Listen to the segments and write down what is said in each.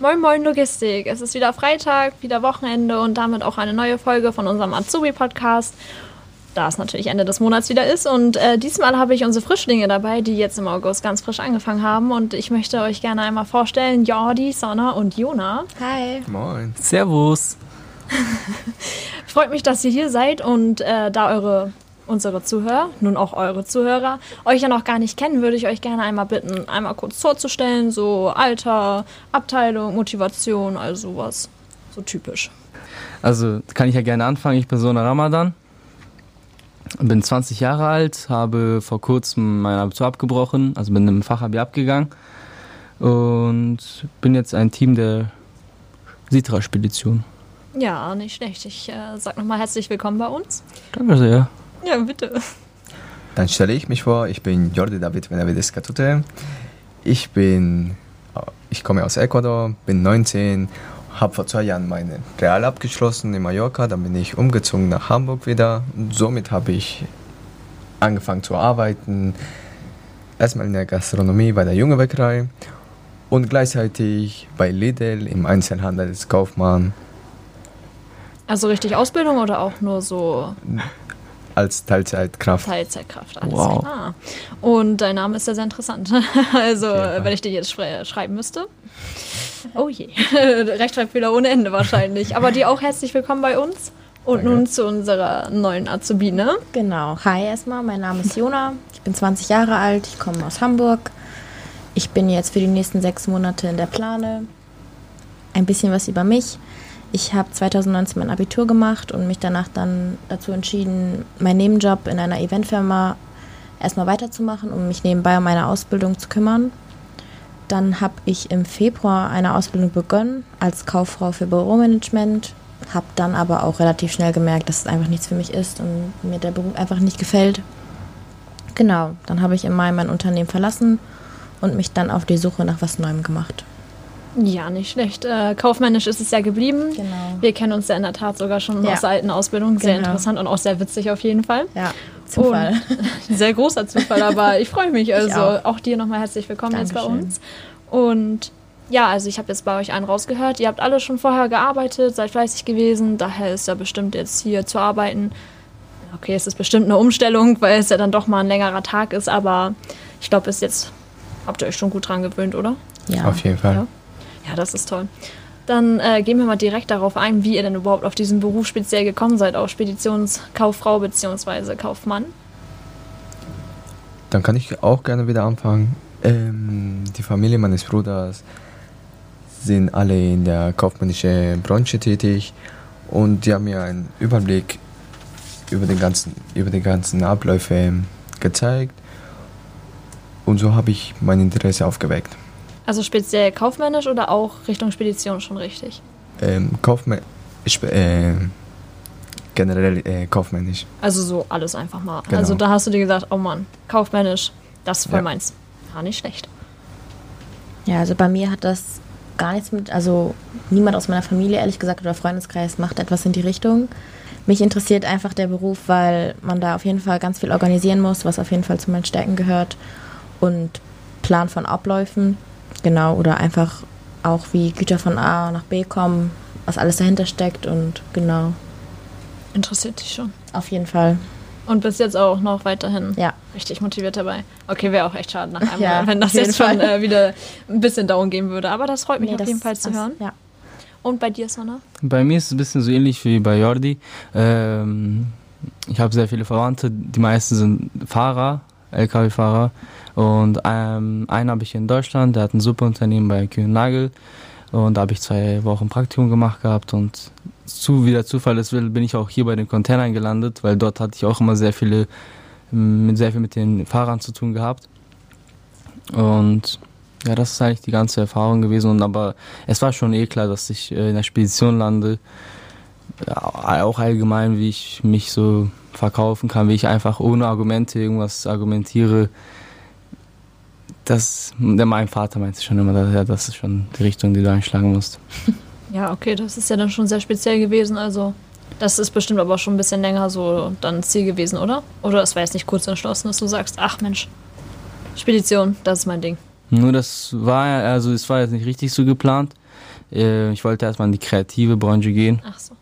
Moin Moin Logistik. Es ist wieder Freitag, wieder Wochenende und damit auch eine neue Folge von unserem Azubi-Podcast. Da es natürlich Ende des Monats wieder ist. Und äh, diesmal habe ich unsere Frischlinge dabei, die jetzt im August ganz frisch angefangen haben. Und ich möchte euch gerne einmal vorstellen: Jordi, Sonna und Jona. Hi. Moin. Servus. Freut mich, dass ihr hier seid und äh, da eure unsere Zuhörer, nun auch eure Zuhörer, euch ja noch gar nicht kennen, würde ich euch gerne einmal bitten, einmal kurz vorzustellen, so Alter, Abteilung, Motivation, also sowas. So typisch. Also kann ich ja gerne anfangen. Ich bin Sona Ramadan, bin 20 Jahre alt, habe vor kurzem mein Abitur abgebrochen, also bin im Fachabi abgegangen und bin jetzt ein Team der Sitra-Spedition. Ja, nicht schlecht. Ich äh, sag nochmal herzlich willkommen bei uns. Danke sehr. Ja, bitte. Dann stelle ich mich vor, ich bin Jordi David Benavides Catute. Ich bin, ich komme aus Ecuador, bin 19, habe vor zwei Jahren meine Real abgeschlossen in Mallorca, dann bin ich umgezogen nach Hamburg wieder. Und somit habe ich angefangen zu arbeiten, erstmal in der Gastronomie bei der Junge Bäckerei und gleichzeitig bei Lidl im Einzelhandel als Kaufmann. Also richtig Ausbildung oder auch nur so als Teilzeitkraft. Teilzeitkraft, alles wow. klar. Und dein Name ist ja sehr interessant. Also, ja. wenn ich dir jetzt schreiben müsste. Oh je, Rechtschreibfehler ohne Ende wahrscheinlich. Aber dir auch herzlich willkommen bei uns. Und Danke. nun zu unserer neuen Azubine. Genau. Hi erstmal, mein Name ist Jona. Ich bin 20 Jahre alt, ich komme aus Hamburg. Ich bin jetzt für die nächsten sechs Monate in der Plane. Ein bisschen was über mich. Ich habe 2019 mein Abitur gemacht und mich danach dann dazu entschieden, meinen Nebenjob in einer Eventfirma erstmal weiterzumachen, um mich nebenbei um meine Ausbildung zu kümmern. Dann habe ich im Februar eine Ausbildung begonnen als Kauffrau für Büromanagement, habe dann aber auch relativ schnell gemerkt, dass es einfach nichts für mich ist und mir der Beruf einfach nicht gefällt. Genau, dann habe ich im Mai mein Unternehmen verlassen und mich dann auf die Suche nach was Neuem gemacht. Ja, nicht schlecht. Äh, kaufmännisch ist es ja geblieben. Genau. Wir kennen uns ja in der Tat sogar schon ja. aus der alten Ausbildung. Sehr genau. interessant und auch sehr witzig auf jeden Fall. Ja, Zufall. Und, sehr großer Zufall, aber ich freue mich. Also ich auch. auch. dir nochmal herzlich willkommen Dankeschön. jetzt bei uns. Und ja, also ich habe jetzt bei euch einen rausgehört. Ihr habt alle schon vorher gearbeitet, seid fleißig gewesen. Daher ist ja bestimmt jetzt hier zu arbeiten. Okay, es ist bestimmt eine Umstellung, weil es ja dann doch mal ein längerer Tag ist. Aber ich glaube, bis jetzt habt ihr euch schon gut dran gewöhnt, oder? Ja. Auf jeden Fall. Ja. Ja, das ist toll. Dann äh, gehen wir mal direkt darauf ein, wie ihr denn überhaupt auf diesen Beruf speziell gekommen seid, auch Speditionskauffrau bzw. Kaufmann. Dann kann ich auch gerne wieder anfangen. Ähm, die Familie meines Bruders sind alle in der kaufmännischen Branche tätig und die haben mir einen Überblick über, den ganzen, über die ganzen Abläufe gezeigt und so habe ich mein Interesse aufgeweckt. Also speziell kaufmännisch oder auch Richtung Spedition schon richtig? Ähm, kaufmännisch. Äh, generell äh, kaufmännisch. Also so alles einfach mal. Genau. Also da hast du dir gesagt, oh Mann, kaufmännisch, das ist voll ja. meins. Ja, nicht schlecht. Ja, also bei mir hat das gar nichts mit, also niemand aus meiner Familie, ehrlich gesagt, oder Freundeskreis macht etwas in die Richtung. Mich interessiert einfach der Beruf, weil man da auf jeden Fall ganz viel organisieren muss, was auf jeden Fall zu meinen Stärken gehört. Und Plan von Abläufen. Genau, oder einfach auch wie Güter von A nach B kommen, was alles dahinter steckt und genau. Interessiert dich schon? Auf jeden Fall. Und bist jetzt auch noch weiterhin ja. richtig motiviert dabei. Okay, wäre auch echt schade nach einem ja, wenn das jetzt schon äh, wieder ein bisschen down gehen würde. Aber das freut mich nee, auf jeden Fall zu hören. Ja. Und bei dir, Sonna? Bei mir ist es ein bisschen so ähnlich wie bei Jordi. Ähm, ich habe sehr viele Verwandte. Die meisten sind Fahrer, LKW-Fahrer. Und ähm, einen habe ich in Deutschland, der hat ein super Unternehmen bei Kühn Nagel. Und da habe ich zwei Wochen Praktikum gemacht gehabt und zu, wie der Zufall es will, bin ich auch hier bei den Containern gelandet, weil dort hatte ich auch immer sehr viele, mit sehr viel mit den Fahrern zu tun gehabt. Und ja, das ist eigentlich die ganze Erfahrung gewesen. Und aber es war schon eh klar, dass ich äh, in der Spedition lande. Auch allgemein, wie ich mich so verkaufen kann, wie ich einfach ohne Argumente irgendwas argumentiere das, der mein Vater meinte schon immer, dass, ja, das ist schon die Richtung, die du einschlagen musst. Ja, okay, das ist ja dann schon sehr speziell gewesen. Also, das ist bestimmt aber schon ein bisschen länger so dann Ziel gewesen, oder? Oder es war jetzt nicht kurz entschlossen, dass du sagst, ach Mensch, Spedition, das ist mein Ding. Nur das war, also es war jetzt nicht richtig so geplant. Äh, ich wollte erstmal in die kreative Branche gehen. Ach so.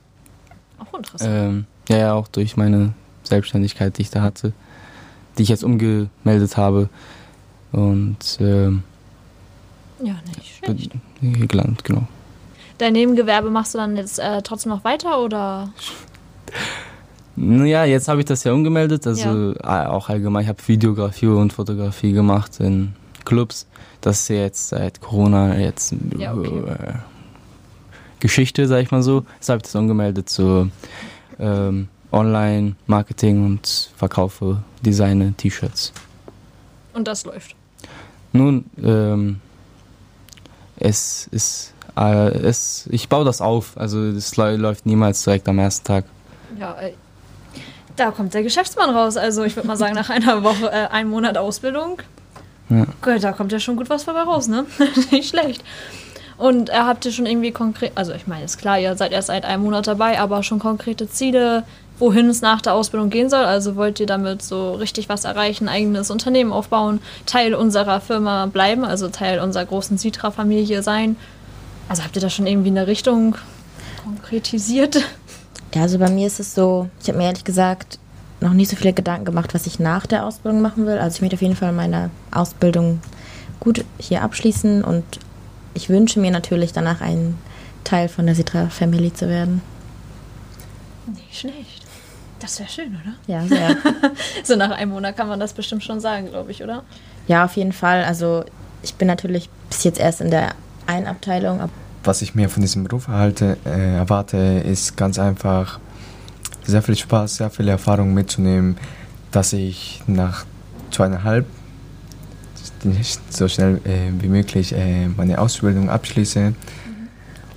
Auch interessant. Ähm, ja, ja, auch durch meine Selbstständigkeit, die ich da hatte, die ich jetzt umgemeldet habe. Und ähm, ja, nicht schlecht. gelandet, genau. Dein Nebengewerbe machst du dann jetzt äh, trotzdem noch weiter oder? Ja, jetzt habe ich das ja umgemeldet, also ja. auch allgemein. Ich habe Videografie und Fotografie gemacht in Clubs. Das ist ja jetzt seit Corona jetzt ja, okay. äh, Geschichte, sag ich mal so. Jetzt habe ich das umgemeldet zu ähm, Online-Marketing und verkaufe Designer T-Shirts. Und das läuft? Nun, ähm, es ist, äh, es, ich baue das auf. Also es läuft niemals direkt am ersten Tag. Ja, äh, da kommt der Geschäftsmann raus. Also ich würde mal sagen, nach einer Woche, äh, einem Monat Ausbildung, ja. Gut, da kommt ja schon gut was dabei raus, ne? Nicht schlecht. Und er habt ihr schon irgendwie konkret, also ich meine, ist klar, ihr seid erst seit einem Monat dabei, aber schon konkrete Ziele, wohin es nach der Ausbildung gehen soll? Also wollt ihr damit so richtig was erreichen, eigenes Unternehmen aufbauen, Teil unserer Firma bleiben, also Teil unserer großen Citra-Familie sein? Also habt ihr da schon irgendwie eine Richtung konkretisiert? Ja, also bei mir ist es so, ich habe mir ehrlich gesagt noch nicht so viele Gedanken gemacht, was ich nach der Ausbildung machen will. Also ich möchte auf jeden Fall meine Ausbildung gut hier abschließen und ich wünsche mir natürlich danach ein Teil von der Citra Family zu werden. Nicht schlecht. Das wäre schön, oder? Ja, sehr. so nach einem Monat kann man das bestimmt schon sagen, glaube ich, oder? Ja, auf jeden Fall. Also ich bin natürlich bis jetzt erst in der einen Abteilung. Was ich mir von diesem Beruf erhalte, äh, erwarte, ist ganz einfach sehr viel Spaß, sehr viele Erfahrungen mitzunehmen, dass ich nach zweieinhalb so schnell äh, wie möglich äh, meine Ausbildung abschließe mhm.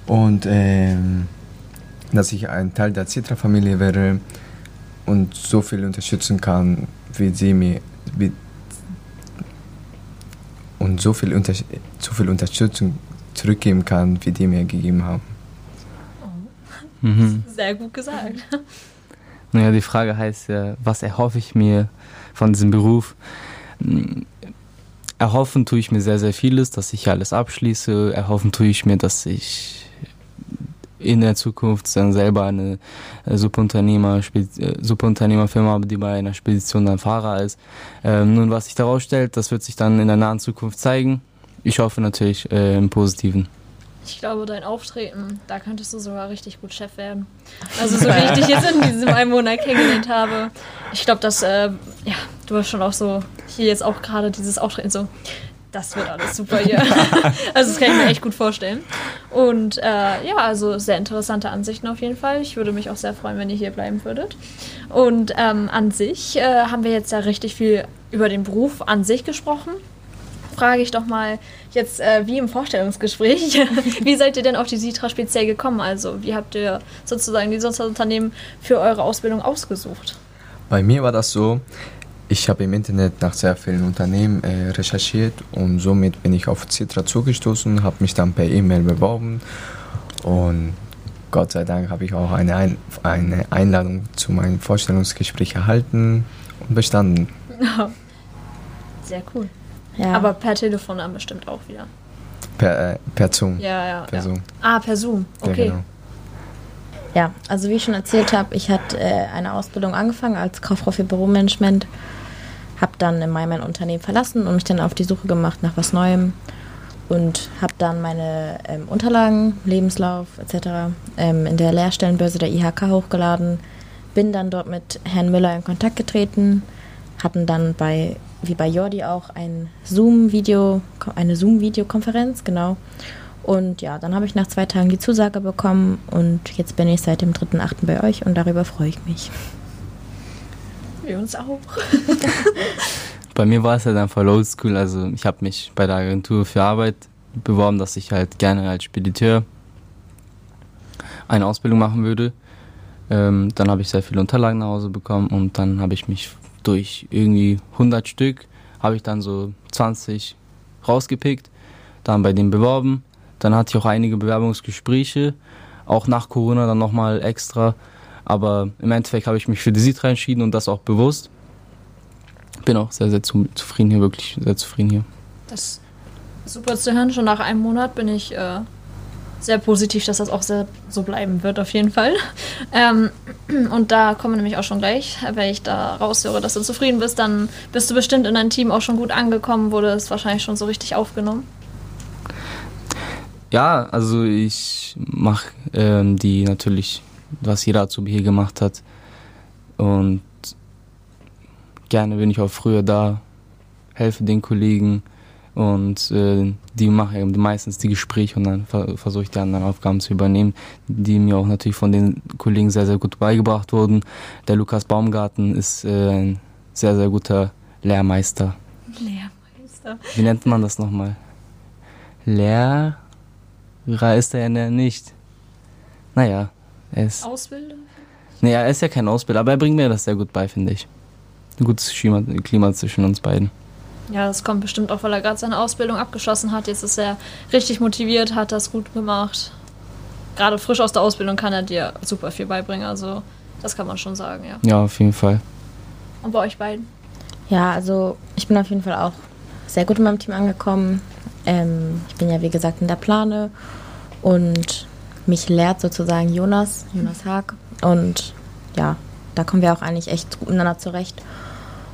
und äh, dass ich ein Teil der Citra-Familie wäre und so viel unterstützen kann, wie sie mir wie, und so viel, unter, so viel Unterstützung zurückgeben kann, wie die mir gegeben haben. Oh. Mhm. Sehr gut gesagt. Naja, die Frage heißt ja, was erhoffe ich mir von diesem Beruf? Erhoffen tue ich mir sehr, sehr vieles, dass ich alles abschließe. Erhoffen tue ich mir, dass ich in der Zukunft dann selber eine äh, Subunternehmer, äh, Subunternehmerfirma habe, die bei einer Spedition dann Fahrer ist. Ähm, nun, was sich daraus stellt, das wird sich dann in der nahen Zukunft zeigen. Ich hoffe natürlich äh, im Positiven. Ich glaube, dein Auftreten, da könntest du sogar richtig gut Chef werden. Also so wie ich dich jetzt in diesem einen Monat kennengelernt habe. Ich glaube, dass, äh, ja, du hast schon auch so, hier jetzt auch gerade dieses Auftreten so, das wird alles super hier. also das kann ich mir echt gut vorstellen. Und äh, ja, also sehr interessante Ansichten auf jeden Fall. Ich würde mich auch sehr freuen, wenn ihr hier bleiben würdet. Und ähm, an sich äh, haben wir jetzt ja richtig viel über den Beruf an sich gesprochen frage ich doch mal jetzt äh, wie im Vorstellungsgespräch, wie seid ihr denn auf die Sitra speziell gekommen? Also wie habt ihr sozusagen die Sozialunternehmen für eure Ausbildung ausgesucht? Bei mir war das so, ich habe im Internet nach sehr vielen Unternehmen äh, recherchiert und somit bin ich auf Citra zugestoßen, habe mich dann per E-Mail beworben und Gott sei Dank habe ich auch eine, Ein eine Einladung zu meinem Vorstellungsgespräch erhalten und bestanden. Sehr cool. Ja. Aber per Telefon dann bestimmt auch wieder. Per, äh, per Zoom. Ja, ja. Per ja. Zoom. Ah, per Zoom. Okay. Ja, genau. ja also wie ich schon erzählt habe, ich hatte äh, eine Ausbildung angefangen als Kauffrau für Büromanagement. Habe dann im Mai mein Unternehmen verlassen und mich dann auf die Suche gemacht nach was Neuem. Und habe dann meine ähm, Unterlagen, Lebenslauf etc. Ähm, in der Lehrstellenbörse der IHK hochgeladen. Bin dann dort mit Herrn Müller in Kontakt getreten. Hatten dann bei wie bei Jordi auch ein Zoom-Video, eine Zoom-Videokonferenz, genau. Und ja, dann habe ich nach zwei Tagen die Zusage bekommen und jetzt bin ich seit dem 3.8. bei euch und darüber freue ich mich. Wir uns auch. bei mir war es halt einfach oldschool. Also ich habe mich bei der Agentur für Arbeit beworben, dass ich halt gerne als Spediteur eine Ausbildung machen würde. Ähm, dann habe ich sehr viele Unterlagen nach Hause bekommen und dann habe ich mich durch irgendwie 100 Stück habe ich dann so 20 rausgepickt, dann bei denen beworben. Dann hatte ich auch einige Bewerbungsgespräche, auch nach Corona dann nochmal extra. Aber im Endeffekt habe ich mich für die Sitra entschieden und das auch bewusst. Bin auch sehr, sehr zufrieden hier, wirklich sehr zufrieden hier. Das ist super zu hören. Schon nach einem Monat bin ich äh, sehr positiv, dass das auch sehr so bleiben wird, auf jeden Fall. Ähm, und da kommen wir nämlich auch schon gleich. Wenn ich da raushöre, dass du zufrieden bist, dann bist du bestimmt in deinem Team auch schon gut angekommen, wurde es wahrscheinlich schon so richtig aufgenommen. Ja, also ich mache ähm, die natürlich, was jeder Azubi hier gemacht hat. Und gerne bin ich auch früher da, helfe den Kollegen und äh, die machen meistens die Gespräche und dann versuche ich die anderen Aufgaben zu übernehmen, die mir auch natürlich von den Kollegen sehr, sehr gut beigebracht wurden. Der Lukas Baumgarten ist äh, ein sehr, sehr guter Lehrmeister. Lehrmeister. Wie nennt man das nochmal? Lehrer ist er ja nicht. Naja, er ist. Ausbilder? Nee, er ist ja kein Ausbilder, aber er bringt mir das sehr gut bei, finde ich. Ein gutes Klima zwischen uns beiden. Ja, das kommt bestimmt auch, weil er gerade seine Ausbildung abgeschlossen hat. Jetzt ist er richtig motiviert, hat das gut gemacht. Gerade frisch aus der Ausbildung kann er dir super viel beibringen. Also, das kann man schon sagen, ja. Ja, auf jeden Fall. Und bei euch beiden? Ja, also ich bin auf jeden Fall auch sehr gut in meinem Team angekommen. Ähm, ich bin ja, wie gesagt, in der Plane und mich lehrt sozusagen Jonas, Jonas Haag. Und ja, da kommen wir auch eigentlich echt gut miteinander zurecht.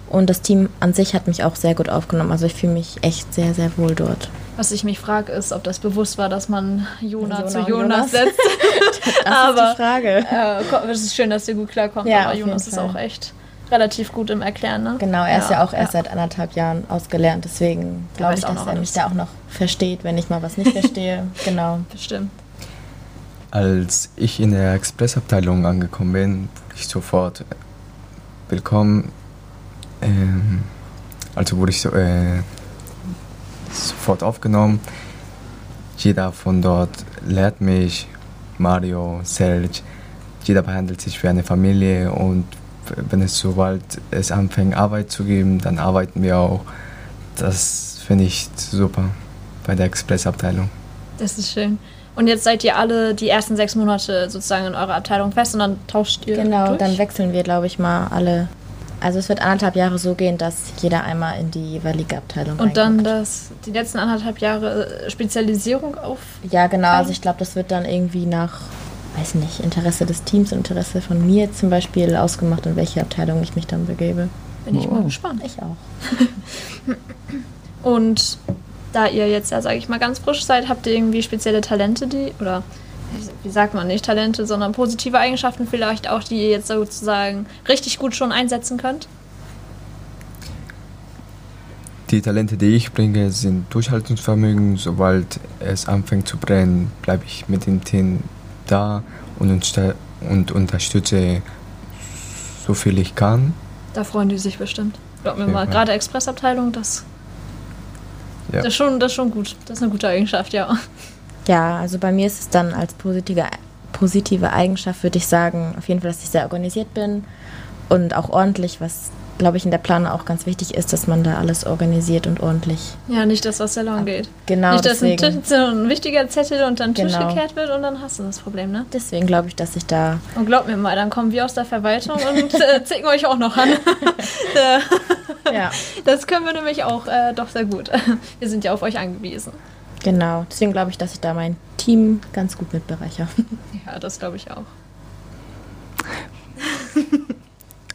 Und das Team an sich hat mich auch sehr gut aufgenommen. Also ich fühle mich echt sehr, sehr wohl dort. Was ich mich frage, ist, ob das bewusst war, dass man Jona, Jona zu Jonas, Jonas setzt. das aber, ist die Frage. Äh, es ist schön, dass ihr gut klarkommt, ja, aber Jonas ist auch echt relativ gut im Erklären. Ne? Genau, er ja, ist ja auch erst ja. seit anderthalb Jahren ausgelernt. Deswegen glaube ich, dass er mich da auch noch versteht, wenn ich mal was nicht verstehe. genau. Bestimmt. Als ich in der Expressabteilung angekommen bin, wurde ich sofort willkommen ähm, also wurde ich so, äh, sofort aufgenommen. Jeder von dort lehrt mich, Mario, Serge, jeder behandelt sich wie eine Familie und wenn es sobald es anfängt Arbeit zu geben, dann arbeiten wir auch. Das finde ich super bei der Expressabteilung. Das ist schön. Und jetzt seid ihr alle die ersten sechs Monate sozusagen in eurer Abteilung fest und dann tauscht ihr. Genau, durch? dann wechseln wir, glaube ich, mal alle also es wird anderthalb Jahre so gehen, dass jeder einmal in die jeweilige Abteilung Und dann das, die letzten anderthalb Jahre äh, Spezialisierung auf? Ja, genau. Also ich glaube, das wird dann irgendwie nach, weiß nicht, Interesse des Teams, Interesse von mir zum Beispiel ausgemacht, in welche Abteilung ich mich dann begebe. Bin ich oh. mal gespannt. Ich auch. Und da ihr jetzt ja, sage ich mal, ganz frisch seid, habt ihr irgendwie spezielle Talente, die, oder wie sagt man nicht Talente, sondern positive Eigenschaften vielleicht auch, die ihr jetzt sozusagen richtig gut schon einsetzen könnt? Die Talente, die ich bringe, sind Durchhaltungsvermögen. Sobald es anfängt zu brennen, bleibe ich mit dem Team da und, und unterstütze so viel ich kann. Da freuen die sich bestimmt. Glaub mir mal, gerade Expressabteilung, das, ja. das, ist schon, das ist schon gut. Das ist eine gute Eigenschaft, ja. Ja, also bei mir ist es dann als positive, positive Eigenschaft, würde ich sagen, auf jeden Fall, dass ich sehr organisiert bin und auch ordentlich, was glaube ich, in der Planung auch ganz wichtig ist, dass man da alles organisiert und ordentlich. Ja, nicht, dass was Salon geht. Genau. Nicht, dass ein, so ein wichtiger Zettel unter den Tisch genau. gekehrt wird und dann hast du das Problem, ne? Deswegen glaube ich, dass ich da. Und glaub mir mal, dann kommen wir aus der Verwaltung und äh, zicken euch auch noch an. ja. Das können wir nämlich auch äh, doch sehr gut. Wir sind ja auf euch angewiesen. Genau, deswegen glaube ich, dass ich da mein Team ganz gut mit bereiche. Ja, das glaube ich auch.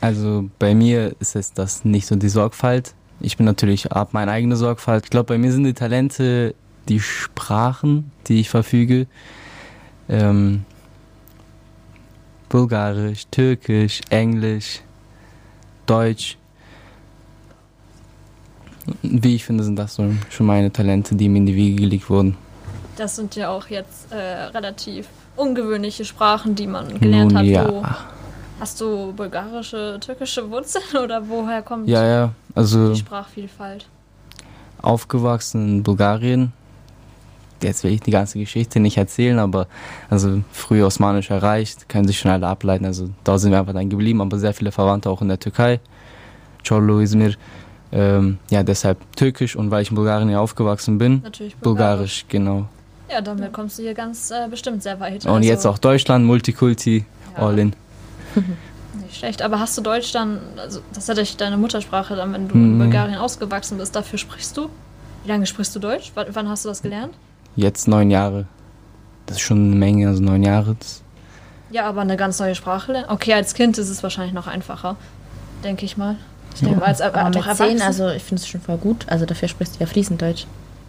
Also bei mir ist es das nicht so die Sorgfalt. Ich bin natürlich ab meine eigene Sorgfalt. Ich glaube, bei mir sind die Talente die Sprachen, die ich verfüge. Ähm, Bulgarisch, Türkisch, Englisch, Deutsch wie ich finde, sind das so schon meine Talente, die mir in die Wiege gelegt wurden. Das sind ja auch jetzt äh, relativ ungewöhnliche Sprachen, die man gelernt Nun, hat. Ja. Wo hast du bulgarische, türkische Wurzeln oder woher kommt ja, ja. Also die Sprachvielfalt? Aufgewachsen in Bulgarien. Jetzt will ich die ganze Geschichte nicht erzählen, aber also früher Osmanisch erreicht, können sich schon alle ableiten. Also da sind wir einfach dann geblieben, aber sehr viele Verwandte auch in der Türkei. Çorlu, Izmir. Ähm, ja, deshalb Türkisch und weil ich in Bulgarien ja aufgewachsen bin, Natürlich Bulgarisch, genau. Ja, damit kommst du hier ganz äh, bestimmt sehr weit. Und also jetzt auch Deutschland, Multikulti, ja. all in. Nicht schlecht, aber hast du Deutsch dann, also das hatte ich deine Muttersprache dann, wenn du mhm. in Bulgarien ausgewachsen bist, dafür sprichst du? Wie lange sprichst du Deutsch? W wann hast du das gelernt? Jetzt neun Jahre. das ist schon eine Menge, also neun Jahre. Ja, aber eine ganz neue Sprache lernen. Okay, als Kind ist es wahrscheinlich noch einfacher, denke ich mal. Ich denke mal, als aber mit zehn, also ich finde es schon voll gut. Also dafür sprichst du ja fließend Deutsch.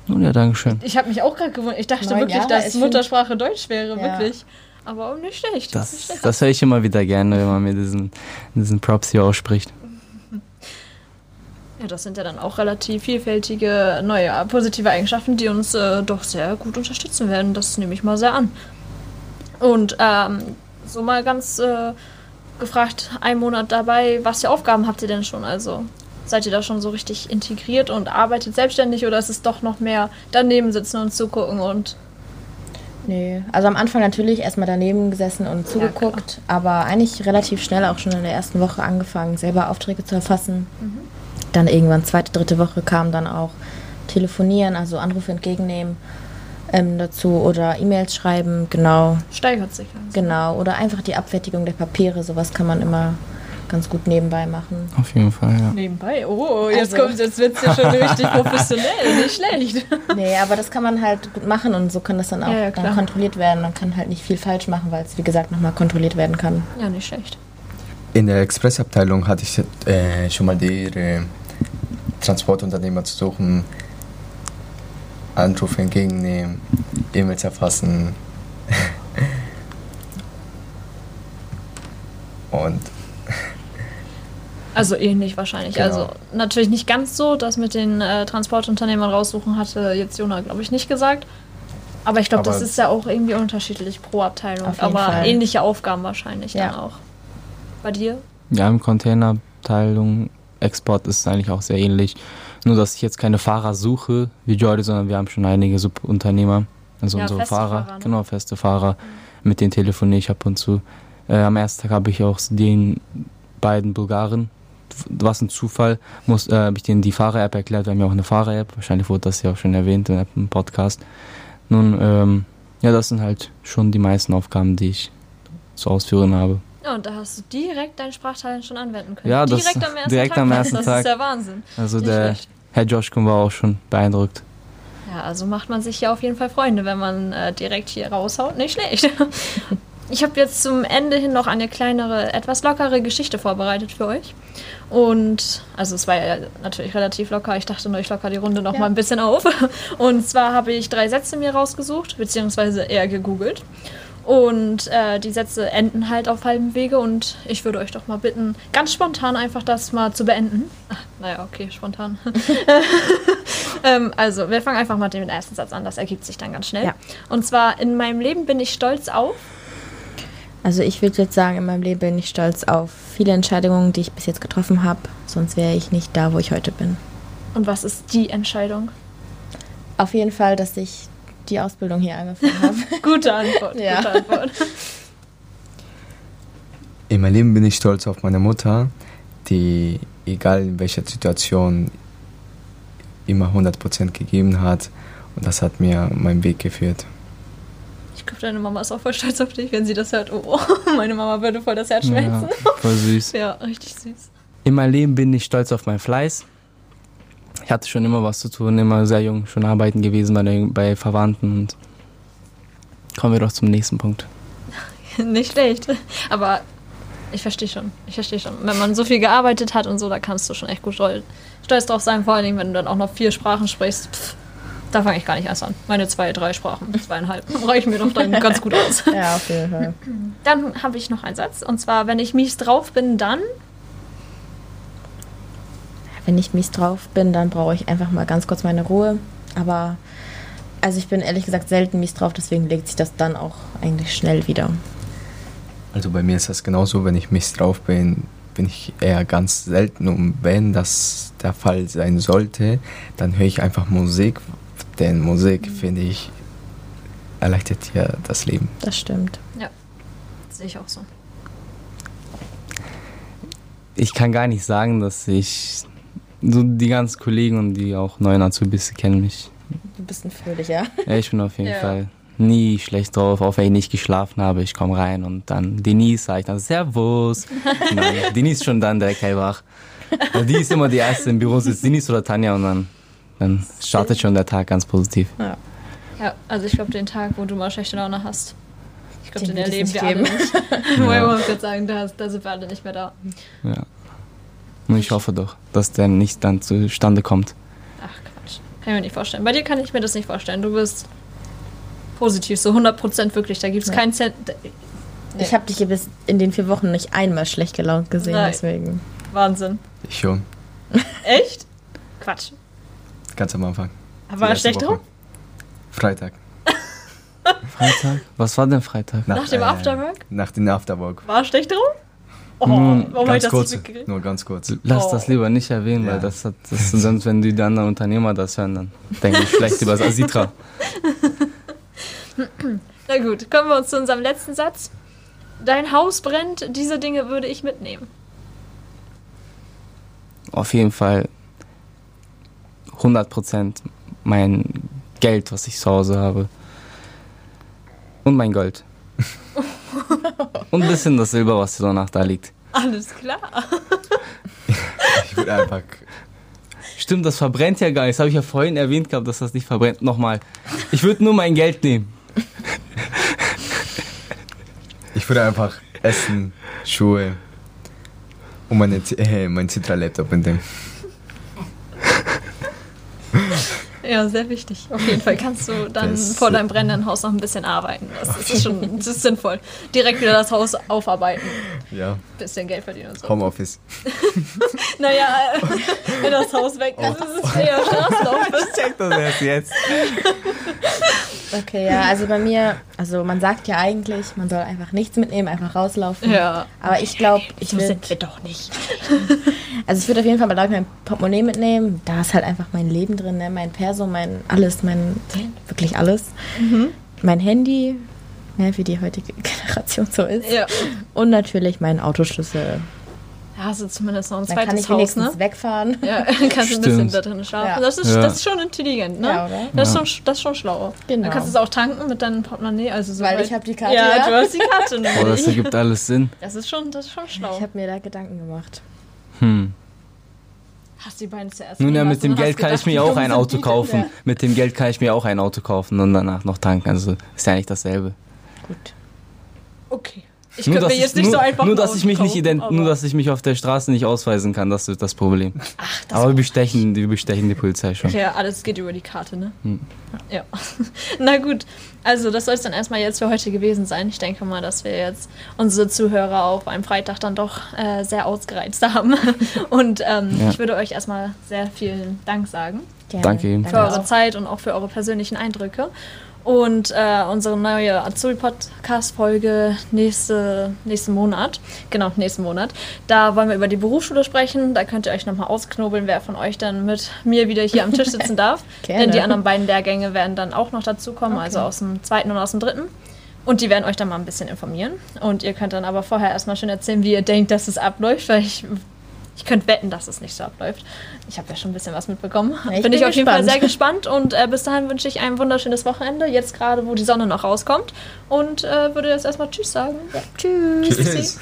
Oh, ja, danke schön. Ich habe mich auch gerade gewundert. Ich dachte Neun wirklich, Jahre dass Muttersprache Deutsch wäre, ja. wirklich. Aber nicht schlecht. Das, nicht schlecht. das höre ich immer wieder gerne, wenn man mir diesen, diesen Props hier ausspricht. Ja, das sind ja dann auch relativ vielfältige neue positive Eigenschaften, die uns äh, doch sehr gut unterstützen werden. Das nehme ich mal sehr an. Und ähm, so mal ganz äh, gefragt, ein Monat dabei, was für Aufgaben habt ihr denn schon? Also seid ihr da schon so richtig integriert und arbeitet selbstständig oder ist es doch noch mehr daneben sitzen und zugucken und Nee, also am Anfang natürlich erstmal daneben gesessen und zugeguckt, ja, aber eigentlich relativ schnell auch schon in der ersten Woche angefangen, selber Aufträge zu erfassen. Mhm dann irgendwann zweite, dritte Woche kam dann auch telefonieren, also Anrufe entgegennehmen ähm, dazu oder E-Mails schreiben, genau. Steigert sich. Also. Genau, oder einfach die Abfertigung der Papiere, sowas kann man immer ganz gut nebenbei machen. Auf jeden Fall, ja. Nebenbei? Oh, jetzt also. kommt, jetzt wird es ja schon richtig professionell, nicht schlecht. Nee, aber das kann man halt gut machen und so kann das dann auch ja, ja, dann kontrolliert werden. Man kann halt nicht viel falsch machen, weil es, wie gesagt, nochmal kontrolliert werden kann. Ja, nicht schlecht. In der Expressabteilung hatte ich äh, schon mal die äh, Transportunternehmer zu suchen, Anrufe entgegennehmen, E-Mails erfassen. Und. Also ähnlich wahrscheinlich. Genau. Also natürlich nicht ganz so, das mit den äh, Transportunternehmern raussuchen hatte jetzt Jona, glaube ich, nicht gesagt. Aber ich glaube, das ist ja auch irgendwie unterschiedlich pro Abteilung. Aber Fall. ähnliche Aufgaben wahrscheinlich ja. dann auch. Bei dir? Ja, im Containerabteilung Export ist eigentlich auch sehr ähnlich. Nur, dass ich jetzt keine Fahrer suche wie Jordi, sondern wir haben schon einige Subunternehmer. Also ja, unsere Fahrer, Fahrer ne? genau, feste Fahrer. Mhm. Mit denen telefoniere ich ab und zu. Äh, am ersten Tag habe ich auch den beiden Bulgaren, was ein Zufall, muss, äh, habe ich denen die Fahrer-App erklärt. Wir haben ja auch eine Fahrer-App. Wahrscheinlich wurde das ja auch schon erwähnt im Podcast. Nun, ähm, ja, das sind halt schon die meisten Aufgaben, die ich zu ausführen habe. Ja, und da hast du direkt dein Sprachtalent schon anwenden können. Ja, das direkt am ersten direkt Tag. Am ersten das Tag. ist ja Wahnsinn. Also Nicht der schlecht. Herr Joschkun war auch schon beeindruckt. Ja, also macht man sich ja auf jeden Fall Freunde, wenn man äh, direkt hier raushaut. Nicht schlecht. Ich habe jetzt zum Ende hin noch eine kleinere, etwas lockere Geschichte vorbereitet für euch. Und, also es war ja natürlich relativ locker. Ich dachte nur, ich locker die Runde noch ja. mal ein bisschen auf. Und zwar habe ich drei Sätze mir rausgesucht, beziehungsweise eher gegoogelt. Und äh, die Sätze enden halt auf halbem Wege und ich würde euch doch mal bitten, ganz spontan einfach das mal zu beenden. Ach, naja, okay, spontan. ähm, also, wir fangen einfach mal mit dem ersten Satz an, das ergibt sich dann ganz schnell. Ja. Und zwar, in meinem Leben bin ich stolz auf. Also ich würde jetzt sagen, in meinem Leben bin ich stolz auf viele Entscheidungen, die ich bis jetzt getroffen habe, sonst wäre ich nicht da, wo ich heute bin. Und was ist die Entscheidung? Auf jeden Fall, dass ich die Ausbildung hier angefangen habe. gute Antwort, ja. gute Antwort. In meinem Leben bin ich stolz auf meine Mutter, die, egal in welcher Situation, immer 100% gegeben hat. Und das hat mir meinen Weg geführt. Ich glaube, deine Mama ist auch voll stolz auf dich, wenn sie das hört. Oh, meine Mama würde voll das Herz schmelzen. Ja, voll süß. ja, richtig süß. In meinem Leben bin ich stolz auf meinen Fleiß ich hatte schon immer was zu tun, immer sehr jung, schon arbeiten gewesen bei, bei Verwandten und kommen wir doch zum nächsten Punkt. Nicht schlecht, aber ich verstehe schon, ich verstehe schon. Wenn man so viel gearbeitet hat und so, da kannst du schon echt gut stolz drauf sein, vor allen Dingen, wenn du dann auch noch vier Sprachen sprichst. Pff, da fange ich gar nicht erst an. Meine zwei, drei Sprachen, zweieinhalb, reichen mir doch dann ganz gut aus. Ja, auf jeden Fall. Dann habe ich noch einen Satz, und zwar, wenn ich mies drauf bin, dann wenn ich mies drauf bin, dann brauche ich einfach mal ganz kurz meine Ruhe. Aber also ich bin ehrlich gesagt selten mies drauf, deswegen legt sich das dann auch eigentlich schnell wieder. Also bei mir ist das genauso, wenn ich mies drauf bin, bin ich eher ganz selten. Und wenn das der Fall sein sollte, dann höre ich einfach Musik, denn Musik, mhm. finde ich, erleichtert ja das Leben. Das stimmt. Ja, sehe ich auch so. Ich kann gar nicht sagen, dass ich so die ganzen Kollegen und die auch neuen Azubis kennen mich. Du bist ein fröhlicher. Ja, ich bin auf jeden ja. Fall nie schlecht drauf, auch wenn ich nicht geschlafen habe. Ich komme rein und dann Denise sage ich dann Servus. Nein, Denise ist schon dann direkt hellwach. Die ist immer die erste im Büro, sitzt Denise oder Tanja und dann, dann startet schon der Tag ganz positiv. Ja. Ja, also ich glaube, den Tag, wo du mal schlechte Laune hast, ich glaube, den, den erleben wir alle nicht. ja. Weil man würde sagen, da, da sind wir alle nicht mehr da. Ja. Und ich hoffe doch, dass der nicht dann zustande kommt. Ach Quatsch. Kann ich mir nicht vorstellen. Bei dir kann ich mir das nicht vorstellen. Du bist positiv, so 100% wirklich. Da gibt es ja. keinen Cent. Ich habe dich bis in den vier Wochen nicht einmal schlecht gelaunt gesehen, Nein. deswegen. Wahnsinn. Ich schon. Echt? Quatsch. Ganz am Anfang. War er schlecht drauf? Freitag. Freitag? Was war denn Freitag? Nach, nach dem äh, Afterwork? Nach dem Afterwork. War er schlecht drauf? Oh, nur, ganz kurz, nur ganz kurz. Lass oh. das lieber nicht erwähnen, ja. weil das hat, das, sonst, wenn die anderen Unternehmer das hören, dann denke ich schlecht über das Asitra. Na gut, kommen wir uns zu unserem letzten Satz. Dein Haus brennt, diese Dinge würde ich mitnehmen. Auf jeden Fall 100% mein Geld, was ich zu Hause habe. Und mein Gold. Und ein bisschen das Silber, was danach da liegt. Alles klar. ich würde einfach. Stimmt, das verbrennt ja gar nicht. Das habe ich ja vorhin erwähnt gehabt, dass das nicht verbrennt. Nochmal. Ich würde nur mein Geld nehmen. Ich würde einfach Essen, Schuhe und meine, äh, mein Citra-Laptop mitnehmen. Ja, sehr wichtig. Auf jeden Fall kannst du dann das vor deinem brennenden Haus noch ein bisschen arbeiten. Das ist schon das ist sinnvoll. Direkt wieder das Haus aufarbeiten. Ja. Bisschen Geld verdienen und so. Homeoffice. naja, wenn das Haus weg ist, oh. ist es eher Straßenlauf. Ich check das erst jetzt. Okay, ja, also bei mir, also man sagt ja eigentlich, man soll einfach nichts mitnehmen, einfach rauslaufen. Ja. Aber ich glaube, ich so sind wir doch nicht. also ich würde auf jeden Fall mal mein Portemonnaie mitnehmen. Da ist halt einfach mein Leben drin, ne? mein Perso, mein alles, mein wirklich alles. Mhm. Mein Handy, ne, wie die heutige Generation so ist. Ja. Und natürlich mein Autoschlüssel. Ja, hast du zumindest noch ein dann zweites kann ich Haus, ne? wegfahren. Ja, kannst du ein bisschen da drin schlafen. Ja. Das, ist, ja. das ist schon intelligent, ne? Ja, oder? Das, ist schon, das ist schon schlau. Genau. Dann kannst du es auch tanken mit deinem Portemonnaie. Also so Weil ich habe die Karte. Ja, ja, du hast die Karte. Ne? Oh, das ergibt alles Sinn. Das ist schon, das ist schon schlau. Ich habe mir da Gedanken gemacht. Hm. Hast die beiden zuerst Nun ja, mit dem Geld kann ich mir auch ein Auto kaufen. Mit dem Geld kann ich mir auch ein Auto kaufen und danach noch tanken. Also ist ja nicht dasselbe. Gut. Okay. Ich nur, könnte mir jetzt nicht nur, so einfach nur, dass ich mich nicht ident nur, dass ich mich auf der Straße nicht ausweisen kann, das ist das Problem. Ach, das Aber wir bestechen, wir bestechen die Polizei schon. Ja, alles geht über die Karte, ne? Hm. Ja. Na gut, also das soll es dann erstmal jetzt für heute gewesen sein. Ich denke mal, dass wir jetzt unsere Zuhörer auf einem Freitag dann doch äh, sehr ausgereizt haben. Und ähm, ja. ich würde euch erstmal sehr vielen Dank sagen. Gerne. Danke Ihnen. Für eure Zeit und auch für eure persönlichen Eindrücke. Und äh, unsere neue Azubi-Podcast-Folge nächste, nächsten Monat, genau, nächsten Monat, da wollen wir über die Berufsschule sprechen. Da könnt ihr euch nochmal ausknobeln, wer von euch dann mit mir wieder hier am Tisch sitzen darf. Denn die anderen beiden Lehrgänge werden dann auch noch dazukommen, okay. also aus dem zweiten und aus dem dritten. Und die werden euch dann mal ein bisschen informieren. Und ihr könnt dann aber vorher erstmal schön erzählen, wie ihr denkt, dass es abläuft, weil ich ich könnte wetten, dass es nicht so abläuft. Ich habe ja schon ein bisschen was mitbekommen. Ja, ich bin, bin ich auf jeden Fall sehr gespannt und äh, bis dahin wünsche ich ein wunderschönes Wochenende. Jetzt gerade, wo die Sonne noch rauskommt. Und äh, würde jetzt erstmal Tschüss sagen. Ja, tschüss. Tschüss.